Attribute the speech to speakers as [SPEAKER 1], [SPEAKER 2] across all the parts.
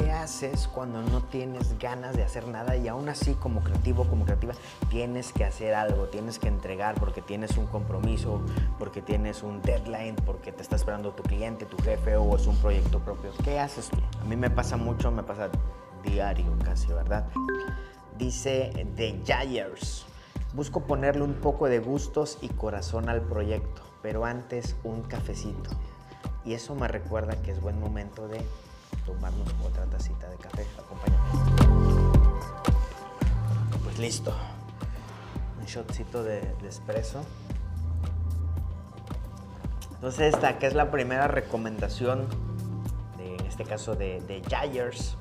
[SPEAKER 1] ¿qué haces cuando no tienes ganas de hacer nada y aún así como creativo, como creativa, tienes que hacer algo, tienes que entregar porque tienes un compromiso, porque tienes un deadline, porque te está esperando tu cliente, tu jefe o es un proyecto propio? ¿Qué haces tú? A mí me pasa mucho, me pasa diario casi, ¿verdad? Dice The Jayers. Busco ponerle un poco de gustos y corazón al proyecto, pero antes un cafecito. Y eso me recuerda que es buen momento de tomarnos otra tacita de café. Acompáñame. Pues listo. Un shotcito de, de espresso. Entonces esta, que es la primera recomendación, de, en este caso de, de Jayers.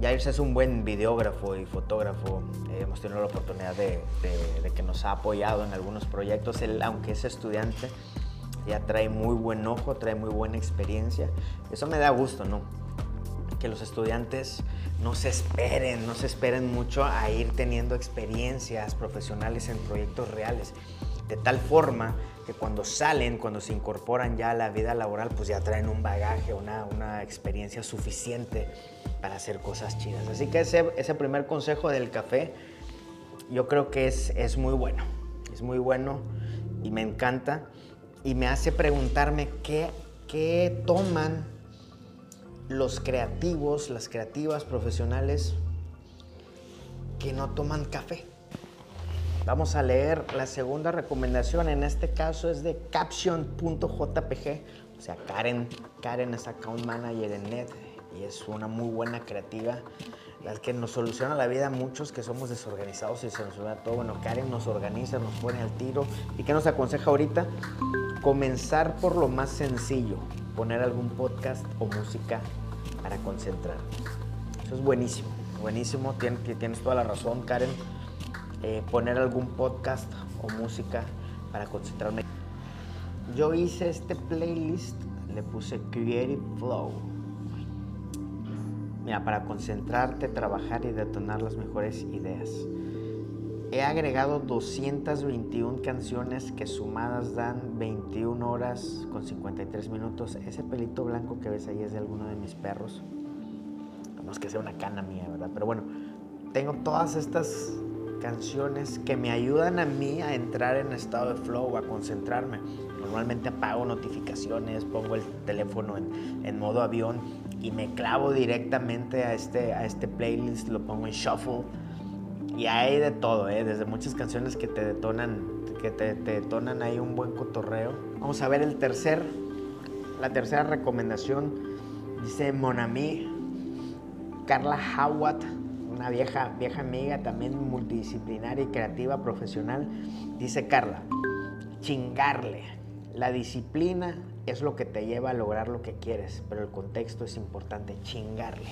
[SPEAKER 1] Jayers es un buen videógrafo y fotógrafo. Eh, hemos tenido la oportunidad de, de, que nos ha apoyado en algunos proyectos. Él, aunque es estudiante, ya trae muy buen ojo, trae muy buena experiencia. Eso me da gusto, ¿no? Que los estudiantes no se esperen, no se esperen mucho a ir teniendo experiencias profesionales en proyectos reales. De tal forma que cuando salen, cuando se incorporan ya a la vida laboral, pues ya traen un bagaje, una, una experiencia suficiente para hacer cosas chidas. Así que ese, ese primer consejo del café, yo creo que es, es muy bueno. Es muy bueno y me encanta y me hace preguntarme qué, qué toman los creativos, las creativas profesionales que no toman café. Vamos a leer la segunda recomendación, en este caso es de caption.jpg, o sea, Karen, Karen es account manager en NET y es una muy buena creativa, la que nos soluciona la vida a muchos que somos desorganizados y se nos olvida todo. Bueno, Karen nos organiza, nos pone al tiro. ¿Y qué nos aconseja ahorita? Comenzar por lo más sencillo, poner algún podcast o música para concentrar. Eso es buenísimo, buenísimo, tienes, tienes toda la razón, Karen. Eh, poner algún podcast o música para concentrarme. Yo hice este playlist, le puse Creative Flow. Mira, para concentrarte, trabajar y detonar las mejores ideas. He agregado 221 canciones que sumadas dan 21 horas con 53 minutos. Ese pelito blanco que ves ahí es de alguno de mis perros. No es que sea una cana mía, ¿verdad? Pero bueno, tengo todas estas canciones que me ayudan a mí a entrar en estado de flow, a concentrarme. Normalmente apago notificaciones, pongo el teléfono en, en modo avión y me clavo directamente a este, a este playlist, lo pongo en shuffle. Y hay de todo, ¿eh? desde muchas canciones que te detonan, que te, detonan ahí un buen cotorreo. Vamos a ver el tercer, la tercera recomendación. Dice Monami, Carla Howard, una vieja, vieja amiga también multidisciplinaria y creativa profesional. Dice Carla, chingarle. La disciplina es lo que te lleva a lograr lo que quieres, pero el contexto es importante, chingarle.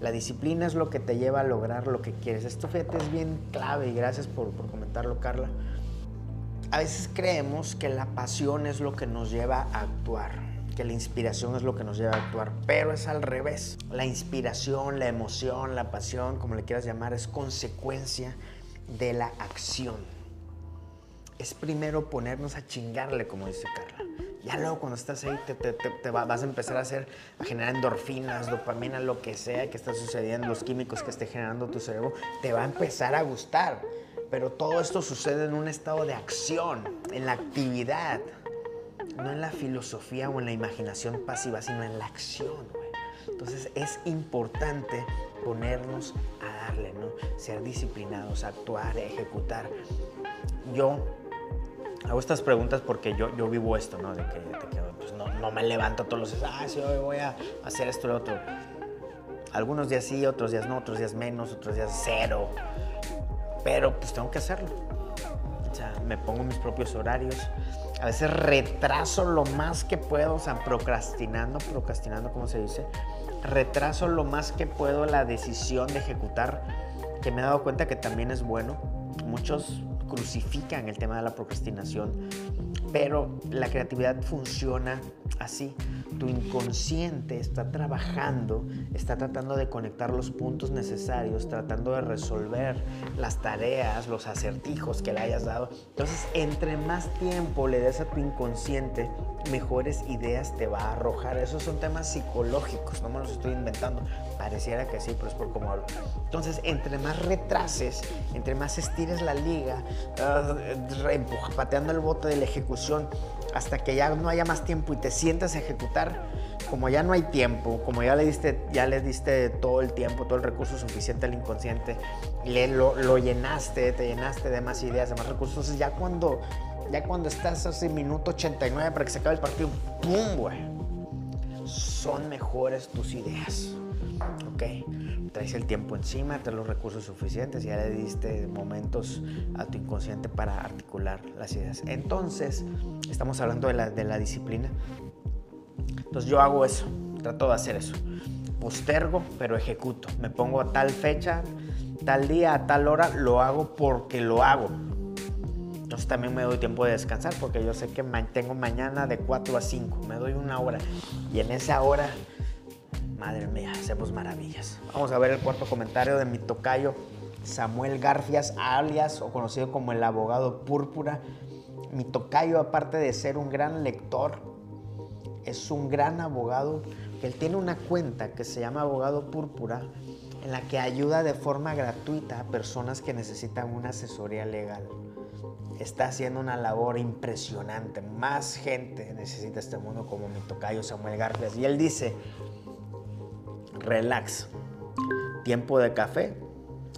[SPEAKER 1] La disciplina es lo que te lleva a lograr lo que quieres. Esto, fíjate, es bien clave y gracias por, por comentarlo, Carla. A veces creemos que la pasión es lo que nos lleva a actuar, que la inspiración es lo que nos lleva a actuar, pero es al revés. La inspiración, la emoción, la pasión, como le quieras llamar, es consecuencia de la acción. Es primero ponernos a chingarle, como dice Carla. Ya luego cuando estás ahí te, te, te, vas a empezar a hacer, a generar endorfinas, dopamina, lo que sea que está sucediendo, los químicos que esté generando tu cerebro, te va a empezar a gustar. Pero todo esto sucede en un estado de acción, en la actividad, no en la filosofía o en la imaginación pasiva, sino en la acción. Entonces es importante ponernos a darle, ¿no? Ser disciplinados, actuar, ejecutar. Yo hago estas preguntas porque yo, yo vivo esto, ¿no? De que, de que pues no, no, me levanto todos los días, ah, sí, hoy voy a hacer esto y lo otro. Algunos días sí, otros días no, otros días menos, otros días cero. Pero pues tengo que hacerlo. O sea, me pongo mis propios horarios. A veces retraso lo más que puedo, o sea, procrastinando, procrastinando, como se dice. Retraso lo más que puedo la decisión de ejecutar, que me he dado cuenta que también es bueno. Muchos crucifican el tema de la procrastinación Pero la creatividad funciona así. Tu inconsciente está trabajando, está tratando de conectar los puntos necesarios, tratando de resolver las tareas, los acertijos que le hayas dado. Entonces, entre más tiempo le des a tu inconsciente, mejores ideas te va a arrojar. Esos son temas psicológicos, no me los estoy inventando. Pareciera que sí, pero es por cómo hablo. Entonces, entre más retrases, entre más estires la liga, uh, pateando el bote de la ejecución, hasta que ya no haya más tiempo y te sientas a ejecutar, como ya no hay tiempo, como ya le diste, ya le diste todo el tiempo, todo el recurso suficiente al inconsciente, le, lo, llenaste, te llenaste de más ideas, de más recursos, entonces ya cuando, ya cuando estás hace minuto 89 para que se acabe el partido, ¡pum! güey! Son mejores tus ideas, ¿ok? traes el tiempo encima, traes los recursos suficientes, ya le diste momentos a tu inconsciente para articular las ideas. Entonces, estamos hablando de la, de la disciplina. Entonces yo hago eso, trato de hacer eso. Postergo, pero ejecuto. Me pongo a tal fecha, tal día, a tal hora, lo hago porque lo hago. Entonces también me doy tiempo de descansar porque yo sé que tengo mañana de 4 a 5, me doy una hora y en esa hora Madre mía, hacemos maravillas. Vamos a ver el cuarto comentario de mi tocayo Samuel Garfias, alias o conocido como el abogado púrpura. Mi tocayo, aparte de ser un gran lector, es un gran abogado. Él tiene una cuenta que se llama Abogado Púrpura, en la que ayuda de forma gratuita a personas que necesitan una asesoría legal. Está haciendo una labor impresionante. Más gente necesita este mundo como mi tocayo Samuel Garfias. Y él dice, relax. Tiempo de café,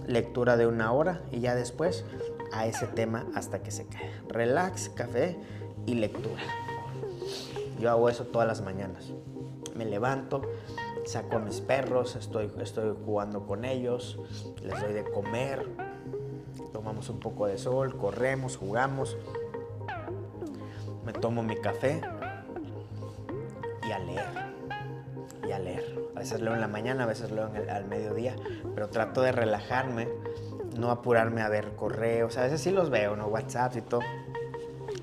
[SPEAKER 1] lectura de una hora y ya después a ese tema hasta que se cae. Relax, café y lectura. Yo hago eso todas las mañanas. Me levanto, saco a mis perros, estoy, estoy jugando con ellos, les doy de comer, tomamos un poco de sol, corremos, jugamos, me tomo mi café y a leer, a leer. A veces leo en la mañana, a veces leo al mediodía, pero trato de relajarme, no apurarme a ver correos. A veces sí los veo, ¿no? WhatsApp y todo.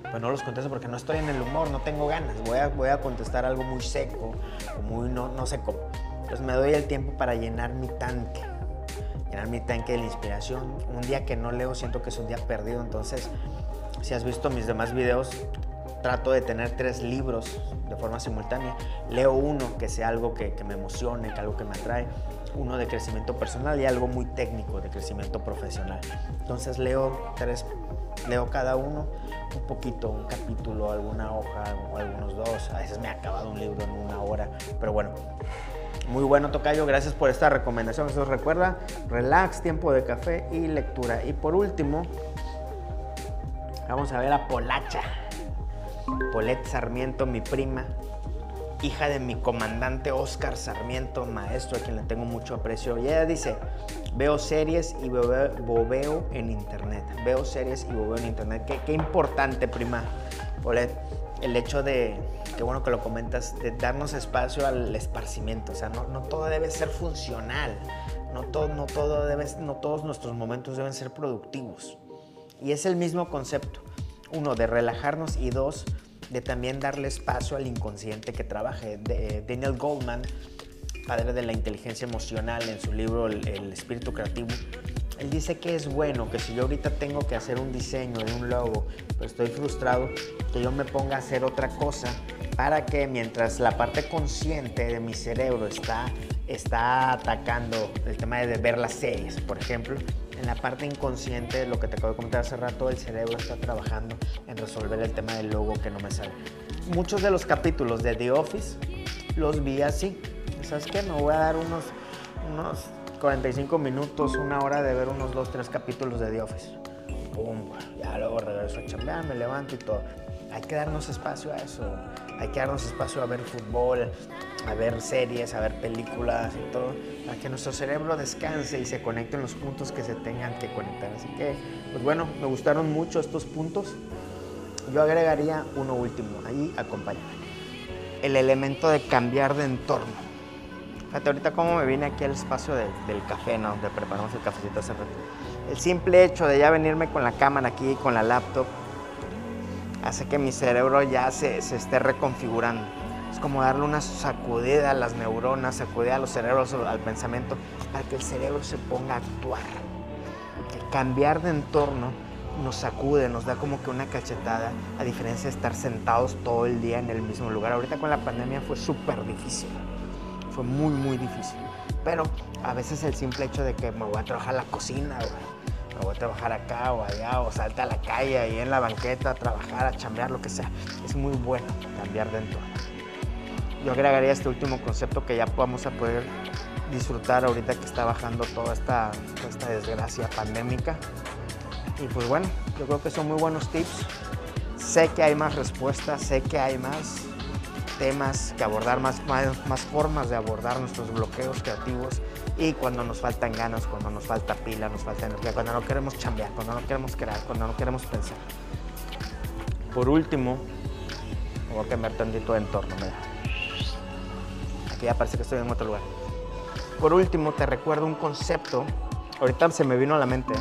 [SPEAKER 1] Pero no los contesto porque no estoy en el humor, no tengo ganas. Voy a, voy a contestar algo muy seco o muy no, no seco. Entonces me doy el tiempo para llenar mi tanque. Llenar mi tanque de la inspiración. Un día que no leo siento que es un día perdido. Entonces, si has visto mis demás videos, trato de tener tres libros de forma simultánea. Leo uno que sea algo que, me emocione, que algo que me atrae, uno de crecimiento personal y algo muy técnico de crecimiento profesional. Entonces leo tres, leo cada uno un poquito, un capítulo, alguna hoja o algunos dos. A veces me ha acabado un libro en una hora, pero bueno. Muy bueno, Tocayo. Gracias por esta recomendación. Eso recuerda, relax, tiempo de café y lectura. Y por último, vamos a ver a Polacha. Polet Sarmiento, mi prima, hija de mi comandante Oscar Sarmiento, maestro a quien le tengo mucho aprecio. Y ella dice, veo series y bobeo en internet. Veo series y bobeo en internet. Qué, importante, prima Polet, el hecho de, qué bueno que lo comentas, de darnos espacio al esparcimiento. O sea, no, no todo debe ser funcional. No, todo, no, todo debe, no todos nuestros momentos deben ser productivos. Y es el mismo concepto uno, de relajarnos y dos, de también darle espacio al inconsciente que trabaje. De, Daniel Goldman, padre de la inteligencia emocional, en su libro el, espíritu creativo, él dice que es bueno que si yo ahorita tengo que hacer un diseño de un logo, pero estoy frustrado, que yo me ponga a hacer otra cosa para que mientras la parte consciente de mi cerebro está, está atacando el tema de ver las series, por ejemplo, en la parte inconsciente, lo que te acabo de comentar hace rato, el cerebro está trabajando en resolver el tema del logo que no me sale. Muchos de los capítulos de The Office los vi así. ¿Sabes qué? Me voy a dar unos, unos 45 minutos, una hora de ver unos 2, 3 capítulos de The Office. Pum, ya luego regreso a chambear, me levanto y todo. Hay que darnos espacio a eso. Hay que darnos espacio a ver fútbol, a ver series, a ver películas y todo, para que nuestro cerebro descanse y se conecte en los puntos que se tengan que conectar. Así que, pues bueno, me gustaron mucho estos puntos. Yo agregaría uno último, ahí acompáñame. El elemento de cambiar de entorno. Fíjate ahorita cómo me vine aquí al espacio del café, ¿no? Preparamos el cafecito hace rato. El simple hecho de ya venirme con la cámara aquí, con la laptop, hace que mi cerebro ya se, esté reconfigurando. Es como darle una sacudida a las neuronas, sacudida a los cerebros, al pensamiento, para que el cerebro se ponga a actuar. cambiar de entorno nos sacude, nos da como que una cachetada, a diferencia de estar sentados todo el día en el mismo lugar. Ahorita con la pandemia fue súper difícil, fue muy, muy difícil. Pero a veces el simple hecho de que me voy a trabajar a la cocina, me voy a trabajar acá o allá, o salta a la calle, ahí en la banqueta, a trabajar, a chambear, lo que sea. Es muy bueno cambiar de entorno. Yo agregaría este último concepto que ya vamos a poder disfrutar ahorita que está bajando toda esta, toda esta desgracia pandémica. Y pues bueno, yo creo que son muy buenos tips. Sé que hay más respuestas, sé que hay más temas que abordar, más, formas de abordar nuestros bloqueos creativos y cuando nos faltan ganas, cuando nos falta pila, nos falta energía, cuando no queremos chambear, cuando no queremos crear, cuando no queremos pensar. Por último, voy a cambiar tantito de entorno, mira. Aquí ya parece que estoy en otro lugar. Por último, te recuerdo un concepto, ahorita se me vino a la mente,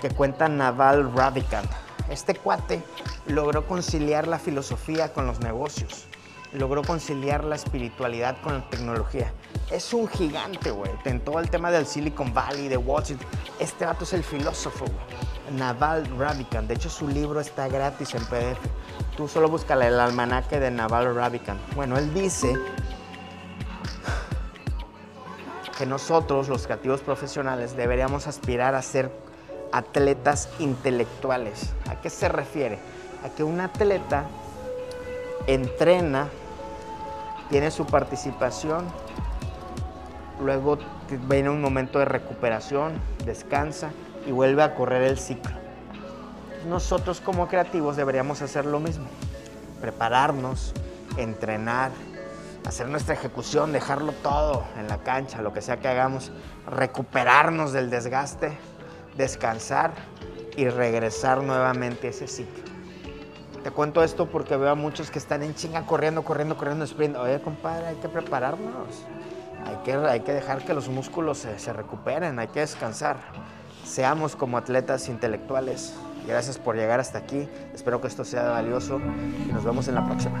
[SPEAKER 1] que cuenta Naval Ravikant. Este cuate logró conciliar la filosofía con los negocios logró conciliar la espiritualidad con la tecnología. Es un gigante, güey. En todo el tema del Silicon Valley, de Wall Street. Este vato es el filósofo, güey. Naval Ravikant. De hecho, su libro está gratis en PDF. Tú solo búscale el almanaque de Naval Ravikant. Bueno, él dice que nosotros, los creativos profesionales, deberíamos aspirar a ser atletas intelectuales. ¿A qué se refiere? A que un atleta entrena tiene su participación, luego viene un momento de recuperación, descansa y vuelve a correr el ciclo. Nosotros como creativos deberíamos hacer lo mismo, prepararnos, entrenar, hacer nuestra ejecución, dejarlo todo en la cancha, lo que sea que hagamos, recuperarnos del desgaste, descansar y regresar nuevamente a ese ciclo. Te cuento esto porque veo a muchos que están en chinga corriendo, corriendo, corriendo, sprint. Oye, compadre, hay que prepararnos. Hay que, hay que dejar que los músculos se, se recuperen, hay que descansar. Seamos como atletas intelectuales. Gracias por llegar hasta aquí. Espero que esto sea valioso y nos vemos en la próxima.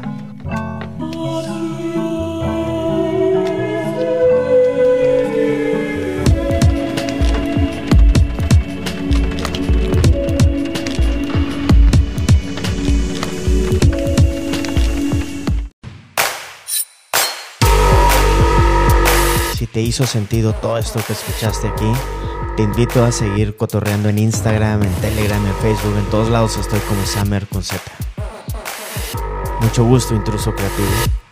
[SPEAKER 1] Hizo sentido todo esto que escuchaste aquí, te invito a seguir cotorreando en Instagram, en Telegram, en Facebook, en todos lados estoy como Summer con Z. Mucho gusto, intruso creativo.